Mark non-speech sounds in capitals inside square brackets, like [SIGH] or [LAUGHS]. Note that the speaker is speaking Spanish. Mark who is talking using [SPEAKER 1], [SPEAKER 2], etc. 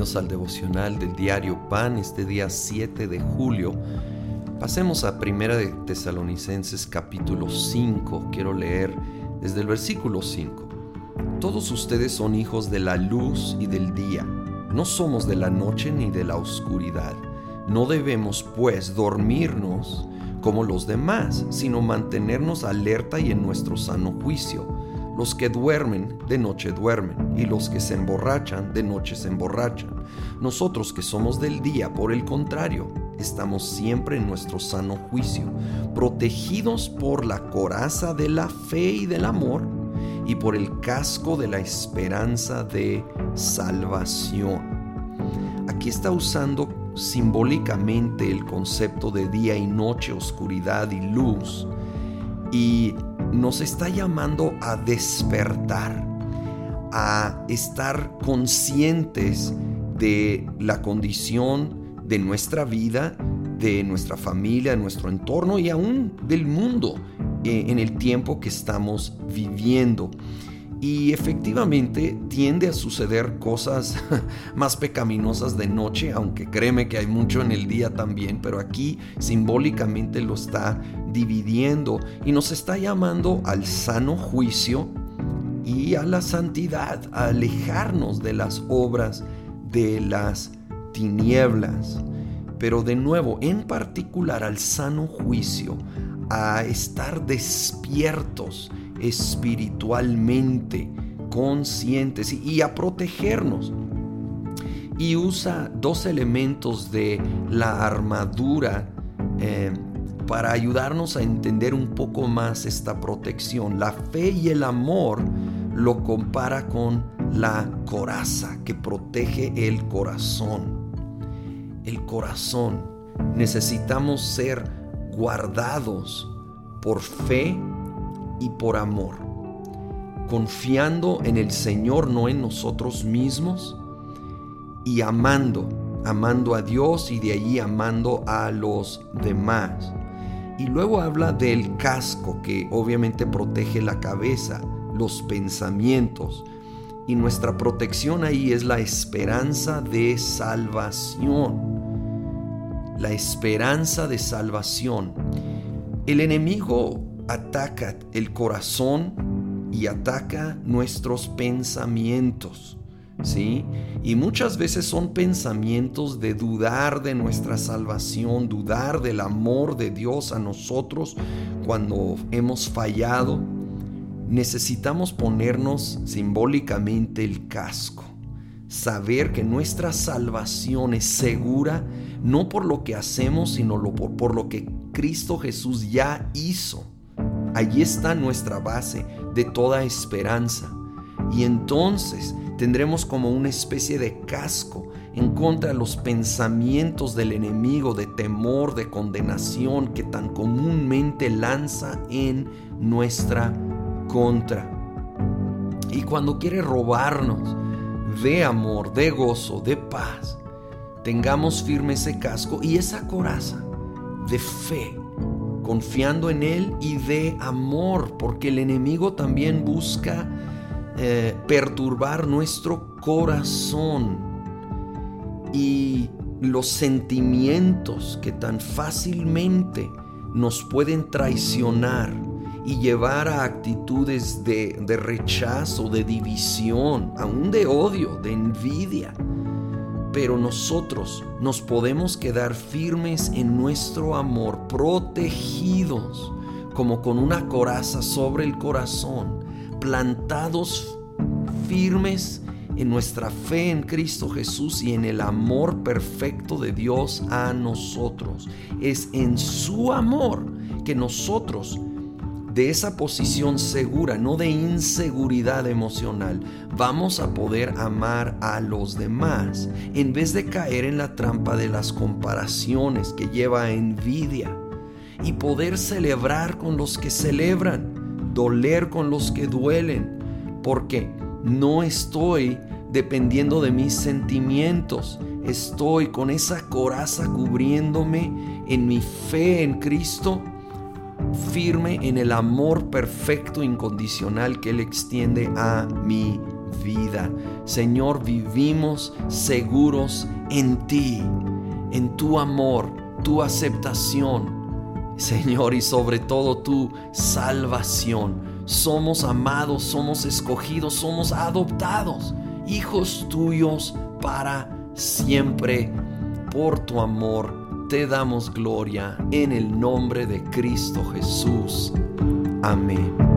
[SPEAKER 1] al devocional del diario Pan este día 7 de julio. Pasemos a Primera de Tesalonicenses capítulo 5. Quiero leer desde el versículo 5. Todos ustedes son hijos de la luz y del día. No somos de la noche ni de la oscuridad. No debemos, pues, dormirnos como los demás, sino mantenernos alerta y en nuestro sano juicio los que duermen, de noche duermen, y los que se emborrachan, de noche se emborrachan. Nosotros que somos del día, por el contrario, estamos siempre en nuestro sano juicio, protegidos por la coraza de la fe y del amor, y por el casco de la esperanza de salvación. Aquí está usando simbólicamente el concepto de día y noche, oscuridad y luz, y nos está llamando a despertar, a estar conscientes de la condición de nuestra vida, de nuestra familia, de nuestro entorno y aún del mundo eh, en el tiempo que estamos viviendo. Y efectivamente tiende a suceder cosas [LAUGHS] más pecaminosas de noche, aunque créeme que hay mucho en el día también, pero aquí simbólicamente lo está dividiendo y nos está llamando al sano juicio y a la santidad, a alejarnos de las obras de las tinieblas. Pero de nuevo, en particular al sano juicio, a estar despiertos espiritualmente, conscientes y, a protegernos. Y usa dos elementos de la armadura eh, para ayudarnos a entender un poco más esta protección. La fe y el amor lo compara con la coraza que protege el corazón. El corazón. Necesitamos ser guardados por fe y por amor, confiando en el Señor, no en nosotros mismos, y amando, amando a Dios y de allí amando a los demás. Y luego habla del casco que obviamente protege la cabeza, los pensamientos. Y nuestra protección ahí es la esperanza de salvación. La esperanza de salvación. El enemigo ataca el corazón y ataca nuestros pensamientos. ¿Sí? Y muchas veces son pensamientos de dudar de nuestra salvación, dudar del amor de Dios a nosotros cuando hemos fallado. Necesitamos ponernos simbólicamente el casco, saber que nuestra salvación es segura no por lo que hacemos, sino por, lo que Cristo Jesús ya hizo. Allí está nuestra base de toda esperanza. Y entonces tendremos como una especie de casco en contra de los pensamientos del enemigo de temor, de condenación que tan comúnmente lanza en nuestra contra. Y cuando quiere robarnos de amor, de gozo, de paz, tengamos firme ese casco y esa coraza de fe confiando en Él y de amor, porque el enemigo también busca eh, perturbar nuestro corazón y los sentimientos que tan fácilmente nos pueden traicionar y llevar a actitudes de, de rechazo, de división, aún de odio, de envidia pero nosotros nos podemos quedar firmes en nuestro amor, protegidos como con una coraza sobre el corazón, plantados firmes en nuestra fe en Cristo Jesús y en el amor perfecto de Dios a nosotros. Es en su amor que nosotros de esa posición segura, no de inseguridad emocional, vamos a poder amar a los demás en vez de caer en la trampa de las comparaciones que lleva a envidia y poder celebrar con los que celebran, doler con los que duelen, porque no estoy dependiendo de mis sentimientos, estoy con esa coraza cubriéndome en mi fe en Cristo firme en el amor perfecto incondicional que Él extiende a mi vida. Señor, vivimos seguros en ti, en tu amor, tu aceptación. Señor, y sobre todo tu salvación. Somos amados, somos escogidos, somos adoptados, hijos tuyos para siempre. Por tu amor te damos gloria en el nombre de Cristo Jesús. Amén.